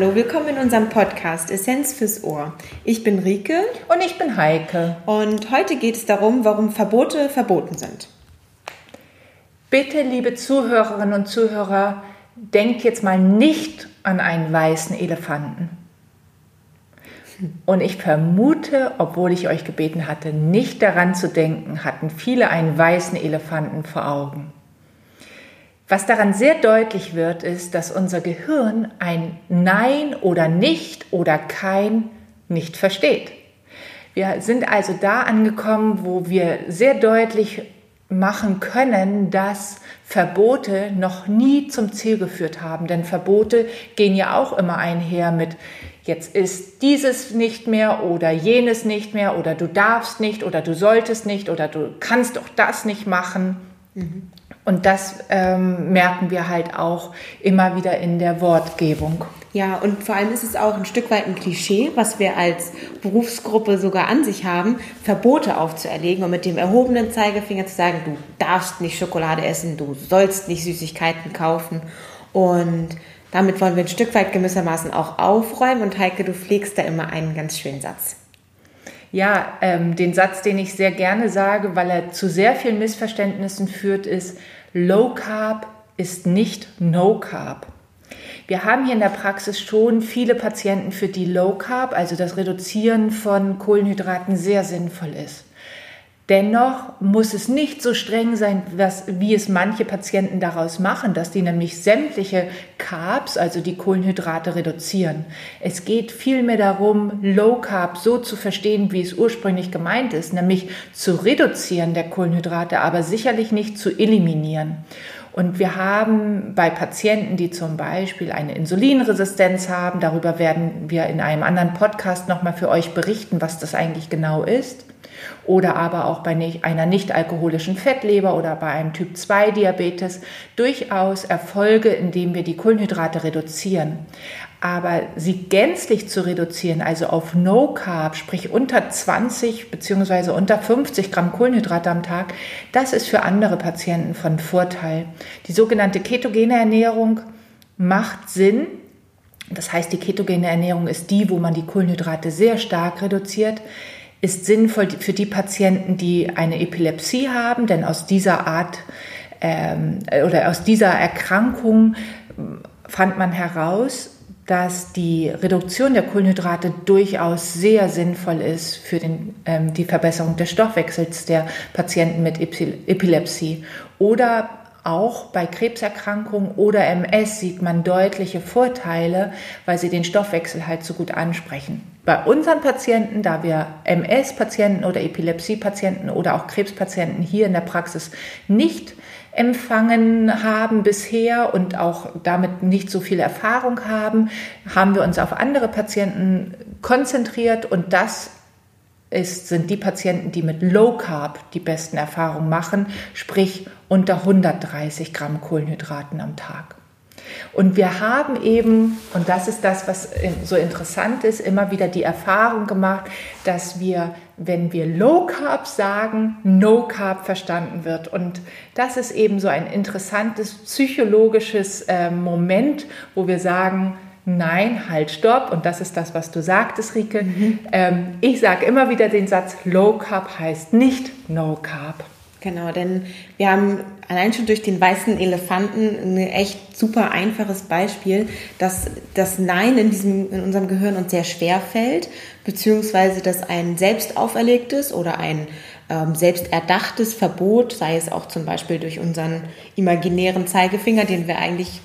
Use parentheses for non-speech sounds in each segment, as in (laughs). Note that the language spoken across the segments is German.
Hallo, willkommen in unserem Podcast Essenz fürs Ohr. Ich bin Rike. Und ich bin Heike. Und heute geht es darum, warum Verbote verboten sind. Bitte, liebe Zuhörerinnen und Zuhörer, denkt jetzt mal nicht an einen weißen Elefanten. Und ich vermute, obwohl ich euch gebeten hatte, nicht daran zu denken, hatten viele einen weißen Elefanten vor Augen. Was daran sehr deutlich wird, ist, dass unser Gehirn ein Nein oder nicht oder kein nicht versteht. Wir sind also da angekommen, wo wir sehr deutlich machen können, dass Verbote noch nie zum Ziel geführt haben. Denn Verbote gehen ja auch immer einher mit, jetzt ist dieses nicht mehr oder jenes nicht mehr oder du darfst nicht oder du solltest nicht oder du kannst doch das nicht machen. Mhm. Und das ähm, merken wir halt auch immer wieder in der Wortgebung. Ja, und vor allem ist es auch ein Stück weit ein Klischee, was wir als Berufsgruppe sogar an sich haben, Verbote aufzuerlegen und mit dem erhobenen Zeigefinger zu sagen, du darfst nicht Schokolade essen, du sollst nicht Süßigkeiten kaufen. Und damit wollen wir ein Stück weit gewissermaßen auch aufräumen. Und Heike, du pflegst da immer einen ganz schönen Satz. Ja, ähm, den Satz, den ich sehr gerne sage, weil er zu sehr vielen Missverständnissen führt, ist, Low Carb ist nicht No Carb. Wir haben hier in der Praxis schon viele Patienten, für die Low Carb, also das Reduzieren von Kohlenhydraten, sehr sinnvoll ist. Dennoch muss es nicht so streng sein, was, wie es manche Patienten daraus machen, dass die nämlich sämtliche Carbs, also die Kohlenhydrate, reduzieren. Es geht vielmehr darum, Low Carb so zu verstehen, wie es ursprünglich gemeint ist, nämlich zu reduzieren der Kohlenhydrate, aber sicherlich nicht zu eliminieren. Und wir haben bei Patienten, die zum Beispiel eine Insulinresistenz haben, darüber werden wir in einem anderen Podcast nochmal für euch berichten, was das eigentlich genau ist oder aber auch bei einer nicht alkoholischen Fettleber oder bei einem Typ 2 Diabetes durchaus Erfolge, indem wir die Kohlenhydrate reduzieren. Aber sie gänzlich zu reduzieren, also auf No Carb, sprich unter 20 bzw. unter 50 Gramm Kohlenhydrate am Tag, das ist für andere Patienten von Vorteil. Die sogenannte ketogene Ernährung macht Sinn, das heißt, die ketogene Ernährung ist die, wo man die Kohlenhydrate sehr stark reduziert ist sinnvoll für die Patienten, die eine Epilepsie haben, denn aus dieser Art ähm, oder aus dieser Erkrankung fand man heraus, dass die Reduktion der Kohlenhydrate durchaus sehr sinnvoll ist für den, ähm, die Verbesserung des Stoffwechsels der Patienten mit Epilepsie. Oder auch bei Krebserkrankungen oder MS sieht man deutliche Vorteile, weil sie den Stoffwechsel halt so gut ansprechen. Bei unseren Patienten, da wir MS-Patienten oder Epilepsie-Patienten oder auch Krebspatienten hier in der Praxis nicht empfangen haben bisher und auch damit nicht so viel Erfahrung haben, haben wir uns auf andere Patienten konzentriert und das ist, sind die Patienten, die mit Low Carb die besten Erfahrungen machen, sprich unter 130 Gramm Kohlenhydraten am Tag. Und wir haben eben, und das ist das, was so interessant ist, immer wieder die Erfahrung gemacht, dass wir, wenn wir Low Carb sagen, No Carb verstanden wird. Und das ist eben so ein interessantes psychologisches äh, Moment, wo wir sagen, Nein, halt, stopp. Und das ist das, was du sagtest, Rike. Mhm. Ähm, ich sage immer wieder den Satz, Low Carb heißt nicht No Carb. Genau, denn wir haben allein schon durch den weißen Elefanten ein echt super einfaches Beispiel, dass das Nein in, diesem, in unserem Gehirn uns sehr schwer fällt, beziehungsweise dass ein selbst auferlegtes oder ein ähm, selbst erdachtes Verbot, sei es auch zum Beispiel durch unseren imaginären Zeigefinger, den wir eigentlich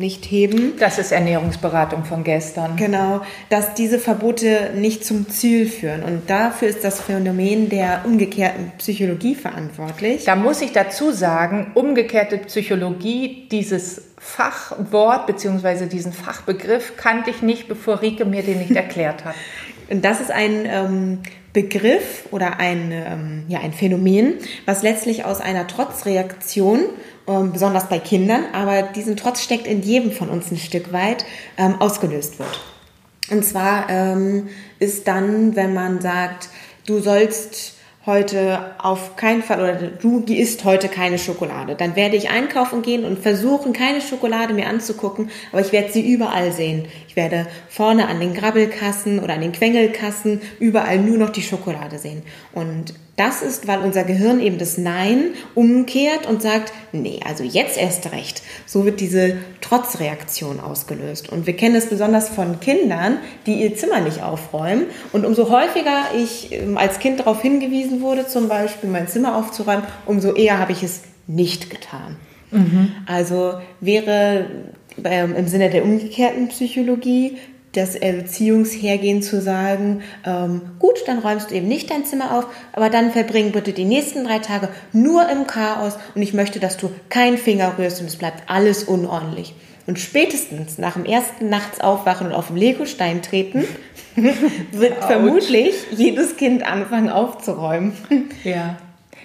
nicht heben. Das ist Ernährungsberatung von gestern. Genau, dass diese Verbote nicht zum Ziel führen. Und dafür ist das Phänomen der umgekehrten Psychologie verantwortlich. Da muss ich dazu sagen, umgekehrte Psychologie, dieses Fachwort bzw. diesen Fachbegriff kannte ich nicht, bevor Rike mir den nicht erklärt hat. (laughs) Und das ist ein ähm, Begriff oder ein, ähm, ja, ein Phänomen, was letztlich aus einer Trotzreaktion ähm, besonders bei Kindern, aber diesen Trotz steckt in jedem von uns ein Stück weit, ähm, ausgelöst wird. Und zwar ähm, ist dann, wenn man sagt, du sollst heute auf keinen Fall oder du isst heute keine Schokolade. Dann werde ich einkaufen gehen und versuchen, keine Schokolade mir anzugucken, aber ich werde sie überall sehen. Ich werde vorne an den Grabbelkassen oder an den Quengelkassen überall nur noch die Schokolade sehen. Und das ist, weil unser Gehirn eben das Nein umkehrt und sagt, nee, also jetzt erst recht. So wird diese Trotzreaktion ausgelöst. Und wir kennen es besonders von Kindern, die ihr Zimmer nicht aufräumen. Und umso häufiger ich ähm, als Kind darauf hingewiesen wurde, zum Beispiel mein Zimmer aufzuräumen, umso eher habe ich es nicht getan. Mhm. Also wäre ähm, im Sinne der umgekehrten Psychologie das Erziehungshergehen zu sagen, ähm, gut, dann räumst du eben nicht dein Zimmer auf, aber dann verbring bitte die nächsten drei Tage nur im Chaos und ich möchte, dass du keinen Finger rührst und es bleibt alles unordentlich. Und spätestens nach dem ersten Nachts aufwachen und auf den Legostein treten, (laughs) wird Ouch. vermutlich jedes Kind anfangen aufzuräumen. Ja.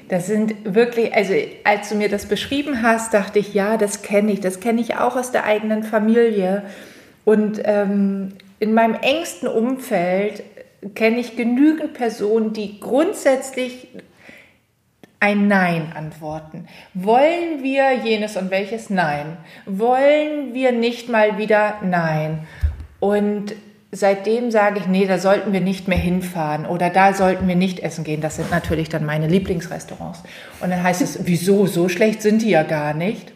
Das sind wirklich, also als du mir das beschrieben hast, dachte ich, ja, das kenne ich, das kenne ich auch aus der eigenen Familie. Und ähm, in meinem engsten Umfeld kenne ich genügend Personen, die grundsätzlich ein Nein antworten. Wollen wir jenes und welches Nein? Wollen wir nicht mal wieder Nein? Und seitdem sage ich, nee, da sollten wir nicht mehr hinfahren oder da sollten wir nicht essen gehen. Das sind natürlich dann meine Lieblingsrestaurants. Und dann heißt es, wieso, so schlecht sind die ja gar nicht.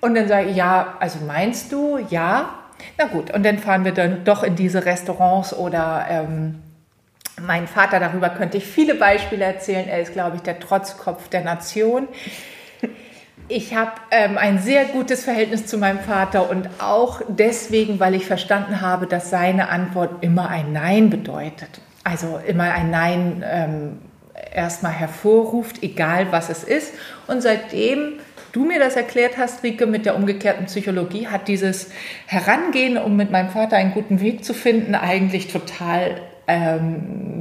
Und dann sage ich, ja, also meinst du, ja? Na gut, und dann fahren wir dann doch in diese Restaurants oder ähm, mein Vater, darüber könnte ich viele Beispiele erzählen. Er ist, glaube ich, der Trotzkopf der Nation. Ich habe ähm, ein sehr gutes Verhältnis zu meinem Vater und auch deswegen, weil ich verstanden habe, dass seine Antwort immer ein Nein bedeutet. Also immer ein Nein ähm, erstmal hervorruft, egal was es ist. Und seitdem du mir das erklärt hast, Rike, mit der umgekehrten Psychologie, hat dieses Herangehen, um mit meinem Vater einen guten Weg zu finden, eigentlich total ähm,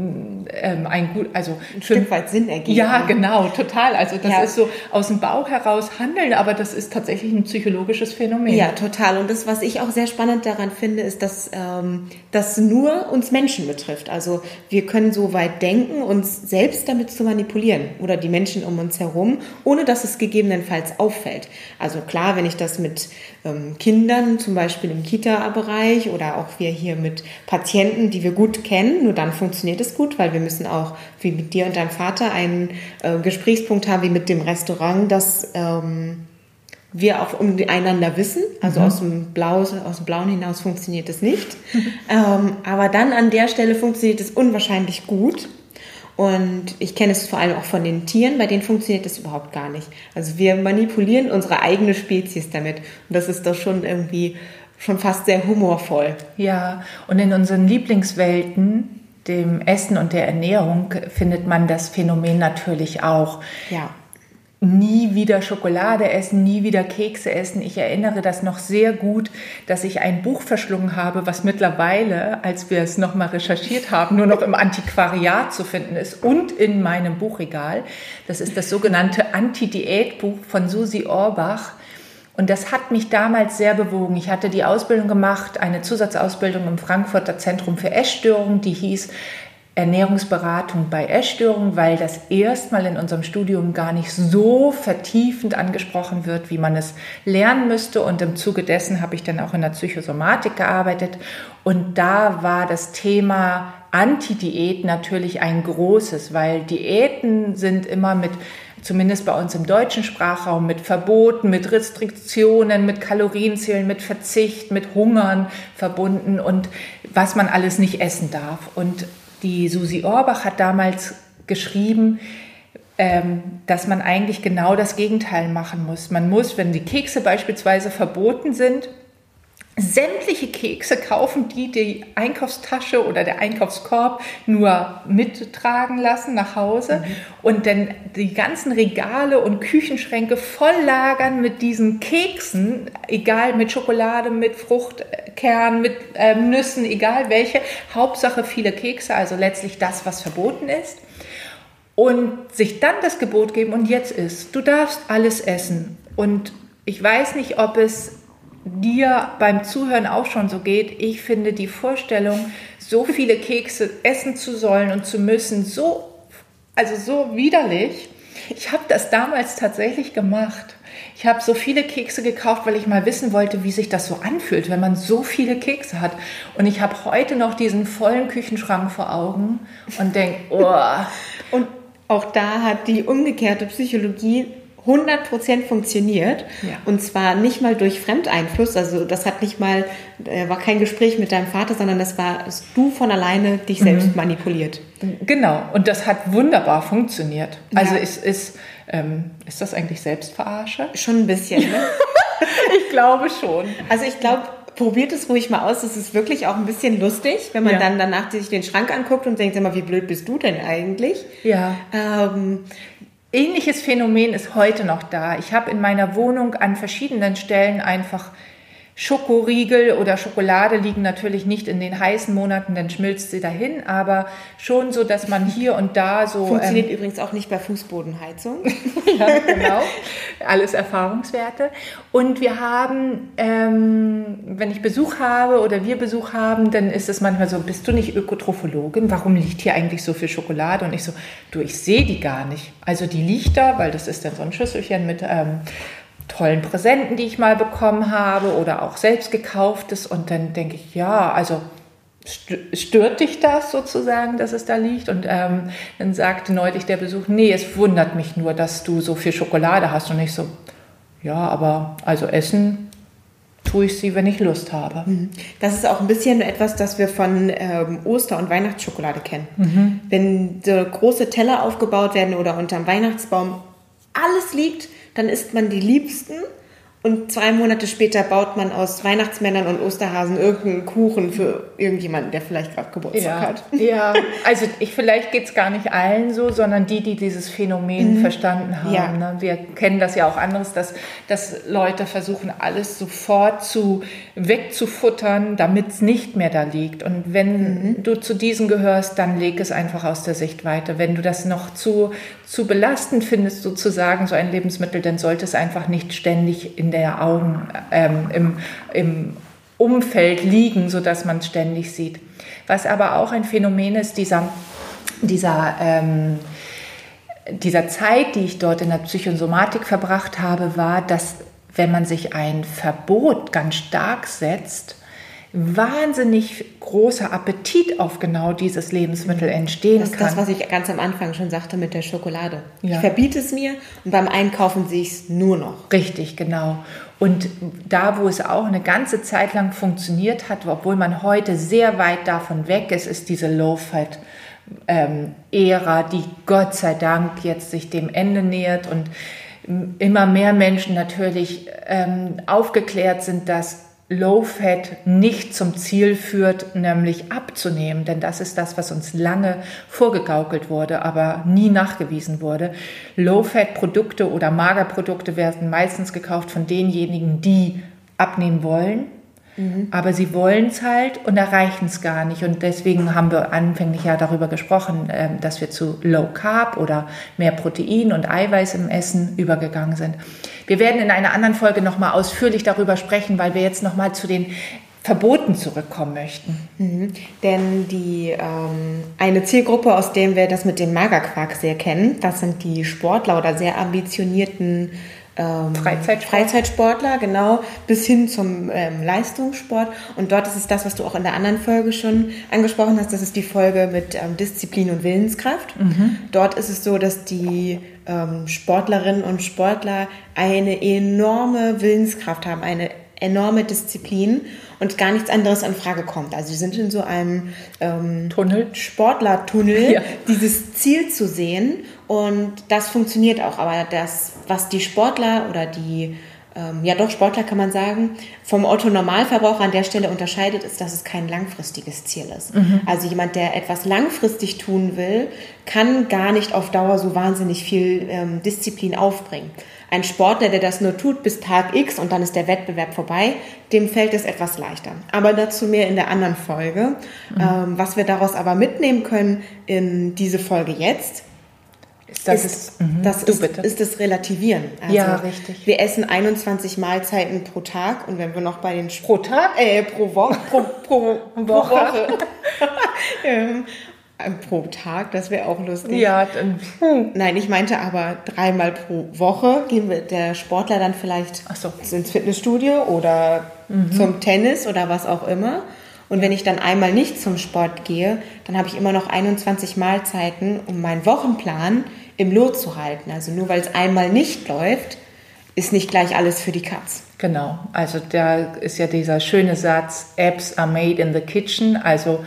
ähm, ein gut, also ein Stück weit Sinn ergeben. Ja, genau, total. Also das ja. ist so aus dem Bauch heraus handeln, aber das ist tatsächlich ein psychologisches Phänomen. Ja, total. Und das, was ich auch sehr spannend daran finde, ist, dass ähm, das nur uns Menschen betrifft. Also wir können so weit denken, uns selbst damit zu manipulieren oder die Menschen um uns herum, ohne dass es gegebenenfalls auffällt. Also klar, wenn ich das mit Kindern, zum Beispiel im Kita-Bereich oder auch wir hier mit Patienten, die wir gut kennen, nur dann funktioniert es gut, weil wir müssen auch wie mit dir und deinem Vater einen äh, Gesprächspunkt haben, wie mit dem Restaurant, dass ähm, wir auch umeinander wissen. Also mhm. aus, dem Blau, aus dem Blauen hinaus funktioniert es nicht. (laughs) ähm, aber dann an der Stelle funktioniert es unwahrscheinlich gut. Und ich kenne es vor allem auch von den Tieren, bei denen funktioniert das überhaupt gar nicht. Also wir manipulieren unsere eigene Spezies damit. Und das ist doch schon irgendwie schon fast sehr humorvoll. Ja, und in unseren Lieblingswelten, dem Essen und der Ernährung, findet man das Phänomen natürlich auch. Ja nie wieder Schokolade essen, nie wieder Kekse essen. Ich erinnere das noch sehr gut, dass ich ein Buch verschlungen habe, was mittlerweile, als wir es nochmal recherchiert haben, nur noch im Antiquariat zu finden ist und in meinem Buchregal. Das ist das sogenannte Anti-Diät-Buch von Susi Orbach. Und das hat mich damals sehr bewogen. Ich hatte die Ausbildung gemacht, eine Zusatzausbildung im Frankfurter Zentrum für Essstörungen, die hieß Ernährungsberatung bei Essstörungen, weil das erstmal in unserem Studium gar nicht so vertiefend angesprochen wird, wie man es lernen müsste. Und im Zuge dessen habe ich dann auch in der Psychosomatik gearbeitet. Und da war das Thema Anti-Diät natürlich ein großes, weil Diäten sind immer mit zumindest bei uns im deutschen Sprachraum, mit Verboten, mit Restriktionen, mit Kalorienzählen, mit Verzicht, mit Hungern verbunden und was man alles nicht essen darf. Und die Susi Orbach hat damals geschrieben, ähm, dass man eigentlich genau das Gegenteil machen muss. Man muss, wenn die Kekse beispielsweise verboten sind, sämtliche Kekse kaufen, die die Einkaufstasche oder der Einkaufskorb nur mittragen lassen nach Hause mhm. und dann die ganzen Regale und Küchenschränke voll lagern mit diesen Keksen, egal mit Schokolade, mit Fruchtkern, mit äh, Nüssen, egal welche, Hauptsache viele Kekse, also letztlich das, was verboten ist. Und sich dann das Gebot geben und jetzt ist, du darfst alles essen. Und ich weiß nicht, ob es dir beim Zuhören auch schon so geht. Ich finde die Vorstellung, so viele Kekse essen zu sollen und zu müssen, so also so widerlich. Ich habe das damals tatsächlich gemacht. Ich habe so viele Kekse gekauft, weil ich mal wissen wollte, wie sich das so anfühlt, wenn man so viele Kekse hat. Und ich habe heute noch diesen vollen Küchenschrank vor Augen und denke, oh. Und auch da hat die umgekehrte Psychologie 100% funktioniert. Ja. Und zwar nicht mal durch Fremdeinfluss. Also das hat nicht mal, äh, war kein Gespräch mit deinem Vater, sondern das war hast du von alleine dich selbst mhm. manipuliert. Genau. Und das hat wunderbar funktioniert. Also ja. es ist, ähm, ist das eigentlich Selbstverarsche? Schon ein bisschen, ne? (laughs) ich glaube schon. Also ich glaube, probiert es ruhig mal aus. Es ist wirklich auch ein bisschen lustig, wenn man ja. dann danach sich den Schrank anguckt und denkt, mal, wie blöd bist du denn eigentlich? Ja. Ähm, Ähnliches Phänomen ist heute noch da. Ich habe in meiner Wohnung an verschiedenen Stellen einfach Schokoriegel oder Schokolade liegen natürlich nicht in den heißen Monaten, dann schmilzt sie dahin, aber schon so, dass man hier und da so. Funktioniert ähm, übrigens auch nicht bei Fußbodenheizung. (laughs) ja, genau. (laughs) Alles Erfahrungswerte. Und wir haben, ähm, wenn ich Besuch habe oder wir Besuch haben, dann ist es manchmal so, bist du nicht Ökotrophologin? Warum liegt hier eigentlich so viel Schokolade? Und ich so, du, ich sehe die gar nicht. Also die liegt da, weil das ist dann so ein Schüsselchen mit ähm, tollen Präsenten, die ich mal bekommen habe oder auch selbst gekauftes. Und dann denke ich, ja, also stört dich das sozusagen, dass es da liegt? Und ähm, dann sagte neulich der Besuch, nee, es wundert mich nur, dass du so viel Schokolade hast. Und ich so, ja, aber also essen tue ich sie, wenn ich Lust habe. Mhm. Das ist auch ein bisschen etwas, das wir von ähm, Oster- und Weihnachtsschokolade kennen. Mhm. Wenn so große Teller aufgebaut werden oder unterm Weihnachtsbaum alles liegt, dann isst man die Liebsten und zwei Monate später baut man aus Weihnachtsmännern und Osterhasen irgendeinen Kuchen für irgendjemanden, der vielleicht gerade Geburtstag ja, hat. (laughs) Ja, also ich, vielleicht geht es gar nicht allen so, sondern die, die dieses Phänomen mhm. verstanden haben. Ja. Ne? Wir kennen das ja auch anderes, dass, dass Leute versuchen, alles sofort zu wegzufuttern, damit es nicht mehr da liegt. Und wenn mhm. du zu diesen gehörst, dann leg es einfach aus der Sicht weiter. Wenn du das noch zu, zu belastend findest, sozusagen, so ein Lebensmittel, dann sollte es einfach nicht ständig in der Augen, ähm, im, im Umfeld liegen, sodass man ständig sieht. Was aber auch ein Phänomen ist, dieser, dieser, ähm, dieser Zeit, die ich dort in der Psychosomatik verbracht habe, war, dass wenn man sich ein Verbot ganz stark setzt, wahnsinnig großer Appetit auf genau dieses Lebensmittel entstehen das kann. Das ist das, was ich ganz am Anfang schon sagte mit der Schokolade. Ja. Ich verbiete es mir und beim Einkaufen sehe ich es nur noch. Richtig, genau. Und da, wo es auch eine ganze Zeit lang funktioniert hat, obwohl man heute sehr weit davon weg ist, ist diese Low-Fat. Ära, die Gott sei Dank jetzt sich dem Ende nähert und immer mehr Menschen natürlich ähm, aufgeklärt sind, dass Low Fat nicht zum Ziel führt, nämlich abzunehmen, denn das ist das, was uns lange vorgegaukelt wurde, aber nie nachgewiesen wurde. Low Fat Produkte oder Magerprodukte werden meistens gekauft von denjenigen, die abnehmen wollen Mhm. Aber sie wollen es halt und erreichen es gar nicht. Und deswegen haben wir anfänglich ja darüber gesprochen, ähm, dass wir zu Low Carb oder mehr Protein und Eiweiß im Essen übergegangen sind. Wir werden in einer anderen Folge nochmal ausführlich darüber sprechen, weil wir jetzt nochmal zu den Verboten zurückkommen möchten. Mhm. Denn die ähm, eine Zielgruppe, aus der wir das mit dem Magerquark sehr kennen, das sind die Sportler oder sehr ambitionierten ähm, Freizeitsport. Freizeitsportler, genau, bis hin zum ähm, Leistungssport. Und dort ist es das, was du auch in der anderen Folge schon angesprochen hast, das ist die Folge mit ähm, Disziplin und Willenskraft. Mhm. Dort ist es so, dass die ähm, Sportlerinnen und Sportler eine enorme Willenskraft haben, eine enorme Disziplin und gar nichts anderes in Frage kommt. Also sie sind in so einem ähm, Tunnel, Sportlertunnel, (laughs) ja. dieses Ziel zu sehen und das funktioniert auch. Aber das, was die Sportler oder die ähm, ja doch Sportler kann man sagen, vom Otto-Normalverbraucher an der Stelle unterscheidet, ist, dass es kein langfristiges Ziel ist. Mhm. Also jemand, der etwas langfristig tun will, kann gar nicht auf Dauer so wahnsinnig viel ähm, Disziplin aufbringen. Ein Sportler, der das nur tut bis Tag X und dann ist der Wettbewerb vorbei, dem fällt es etwas leichter. Aber dazu mehr in der anderen Folge. Mhm. Ähm, was wir daraus aber mitnehmen können in diese Folge jetzt, das ist, ist, mhm. das ist, ist, das Relativieren. Also ja, richtig. Wir essen 21 Mahlzeiten pro Tag und wenn wir noch bei den... Pro Tag? Äh, pro, Wo pro, pro, (laughs) pro Woche. (laughs) ähm, pro Tag, das wäre auch lustig. Ja, dann. Nein, ich meinte aber dreimal pro Woche gehen wir der Sportler dann vielleicht so. ins Fitnessstudio oder zum Tennis oder was auch immer. Und wenn ich dann einmal nicht zum Sport gehe, dann habe ich immer noch 21 Mahlzeiten, um meinen Wochenplan im Lot zu halten. Also nur weil es einmal nicht läuft, ist nicht gleich alles für die Katz. Genau, also da ist ja dieser schöne Satz, Abs are made in the kitchen, also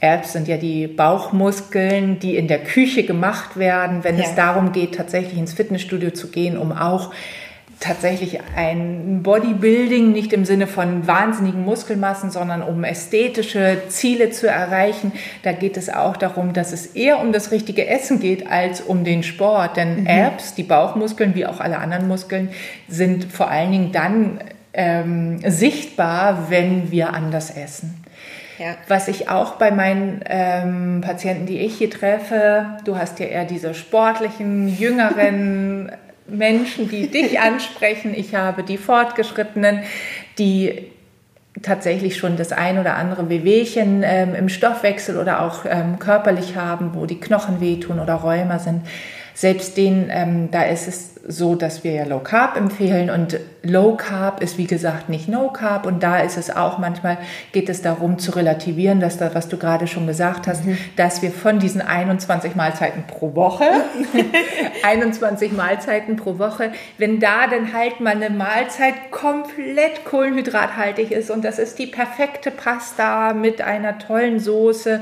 Abs sind ja die Bauchmuskeln, die in der Küche gemacht werden, wenn Ja. es darum geht, tatsächlich ins Fitnessstudio zu gehen, um auch tatsächlich ein Bodybuilding, nicht im Sinne von wahnsinnigen Muskelmassen, sondern um ästhetische Ziele zu erreichen. Da geht es auch darum, dass es eher um das richtige Essen geht als um den Sport. Denn Abs, die Bauchmuskeln, wie auch alle anderen Muskeln, sind vor allen Dingen dann ähm, sichtbar, wenn wir anders essen. Ja. Was ich auch bei meinen ähm, Patienten, die ich hier treffe, du hast ja eher diese sportlichen, jüngeren (laughs) Menschen, die dich ansprechen. Ich habe die Fortgeschrittenen, die tatsächlich schon das ein oder andere Wehwehchen ähm, im Stoffwechsel oder auch ähm, körperlich haben, wo die Knochen wehtun oder Rheuma sind. Selbst denen, ähm, da ist es so, dass wir ja Low Carb empfehlen und Low Carb ist wie gesagt nicht No Carb und da ist es auch manchmal geht es darum zu relativieren, dass das, was du gerade schon gesagt hast, dass wir von diesen 21 Mahlzeiten pro Woche, (laughs) 21 Mahlzeiten pro Woche, wenn da dann halt mal eine Mahlzeit komplett kohlenhydrathaltig ist und das ist die perfekte Pasta mit einer tollen Soße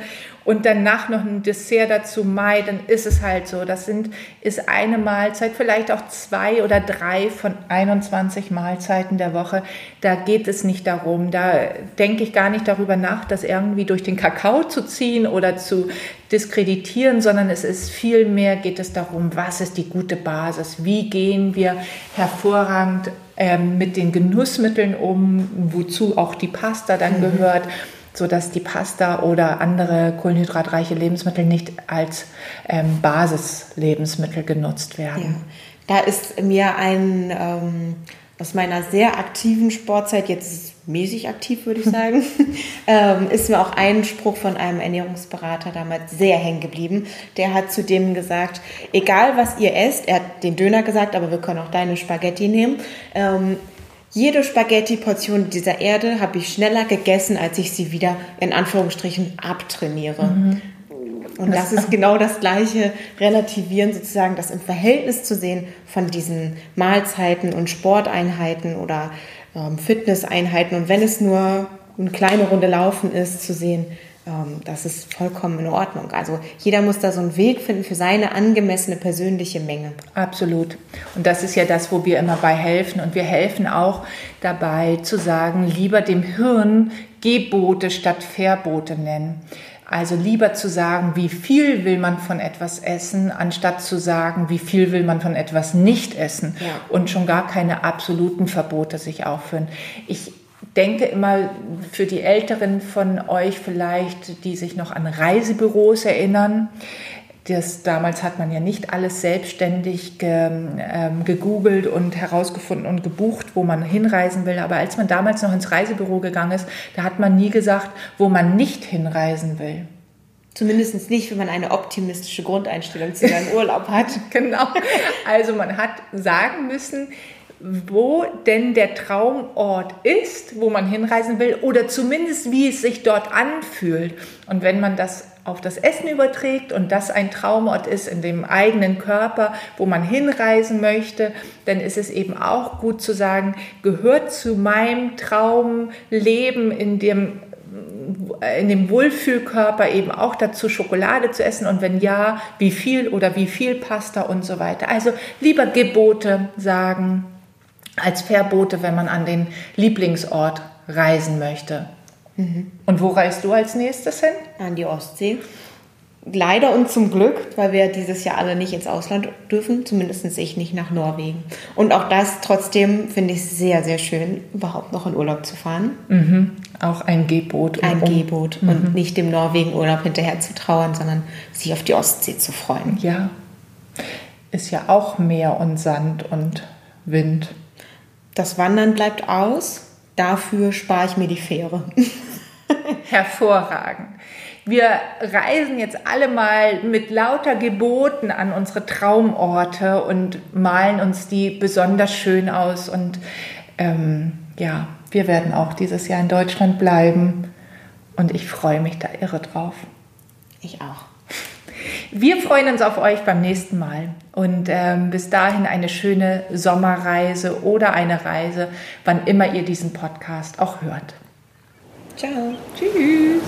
und danach noch ein Dessert dazu Mai, dann ist es halt so. Das sind, ist eine Mahlzeit, vielleicht auch zwei oder drei von 21 Mahlzeiten der Woche. Da geht es nicht darum, da denke ich gar nicht darüber nach, das irgendwie durch den Kakao zu ziehen oder zu diskreditieren, sondern es ist viel mehr, geht es darum, was ist die gute Basis, wie gehen wir hervorragend ähm, mit den Genussmitteln um, wozu auch die Pasta dann gehört sodass die Pasta oder andere kohlenhydratreiche Lebensmittel nicht als ähm, Basislebensmittel genutzt werden. Ja. Da ist mir ein ähm, aus meiner sehr aktiven Sportzeit, jetzt mäßig aktiv, würde ich (laughs) sagen, (laughs) ähm, ist mir auch ein Spruch von einem Ernährungsberater damals sehr hängen geblieben. Der hat zu dem gesagt, egal was ihr esst, er hat den Döner gesagt, aber wir können auch deine Spaghetti nehmen. Jede Spaghetti-Portion dieser Erde habe ich schneller gegessen, als ich sie wieder in Anführungsstrichen abtrainiere. Und das ist (laughs) genau das gleiche Relativieren sozusagen, das im Verhältnis zu sehen von diesen Mahlzeiten und Sporteinheiten oder ähm, Fitnesseinheiten. Und wenn es nur eine kleine Runde Laufen ist, zu sehen, ähm, das ist vollkommen in Ordnung. Also jeder muss da so einen Weg finden für seine angemessene persönliche Menge. Absolut. Und das ist ja das, wo wir immer bei helfen. Und wir helfen auch dabei zu sagen, lieber dem Hirn Gebote statt Verbote nennen. Also lieber zu sagen, wie viel will man von etwas essen, anstatt zu sagen, wie viel will man von etwas nicht essen Ja. und schon gar keine absoluten Verbote sich aufführen. Ich denke immer für die Älteren von euch vielleicht, die sich noch an Reisebüros erinnern, das, damals hat man ja nicht alles selbstständig ge, ähm, gegoogelt und herausgefunden und gebucht, wo man hinreisen will. Aber als man damals noch ins Reisebüro gegangen ist, da hat man nie gesagt, wo man nicht hinreisen will. Zumindest nicht, wenn man eine optimistische Grundeinstellung zu seinem (laughs) Urlaub hat. Genau. Also man hat sagen müssen, wo denn der Traumort ist, wo man hinreisen will oder zumindest wie es sich dort anfühlt. Und wenn man das auf das Essen überträgt und das ein Traumort ist in dem eigenen Körper, wo man hinreisen möchte, dann ist es eben auch gut zu sagen, gehört zu meinem Traumleben in dem in dem Wohlfühlkörper eben auch dazu, Schokolade zu essen und wenn ja, wie viel oder wie viel Pasta und so weiter. Also lieber Gebote sagen als Verbote, wenn man an den Lieblingsort reisen möchte. Und wo reist du als nächstes hin? An die Ostsee. Leider und zum Glück, weil wir dieses Jahr alle nicht ins Ausland dürfen, zumindest ich nicht nach Norwegen. Und auch das trotzdem finde ich sehr, sehr schön, überhaupt noch in Urlaub zu fahren. Mhm. Auch ein Geboot. Ein um- Geboot und nicht dem Norwegen-Urlaub hinterher zu trauern, sondern sich auf die Ostsee zu freuen. Ja, ist ja auch Meer und Sand und Wind. Das Wandern bleibt aus, dafür spare ich mir die Fähre. (laughs) Hervorragend. Wir reisen jetzt alle mal mit lauter Geboten an unsere Traumorte und malen uns die besonders schön aus. Und ähm, ja, wir werden auch dieses Jahr in Deutschland bleiben. Und ich freue mich da irre drauf. Ich auch. Wir freuen uns auf euch beim nächsten Mal und ähm, bis dahin eine schöne Sommerreise oder eine Reise, wann immer ihr diesen Podcast auch hört. Ciao. Tschüss.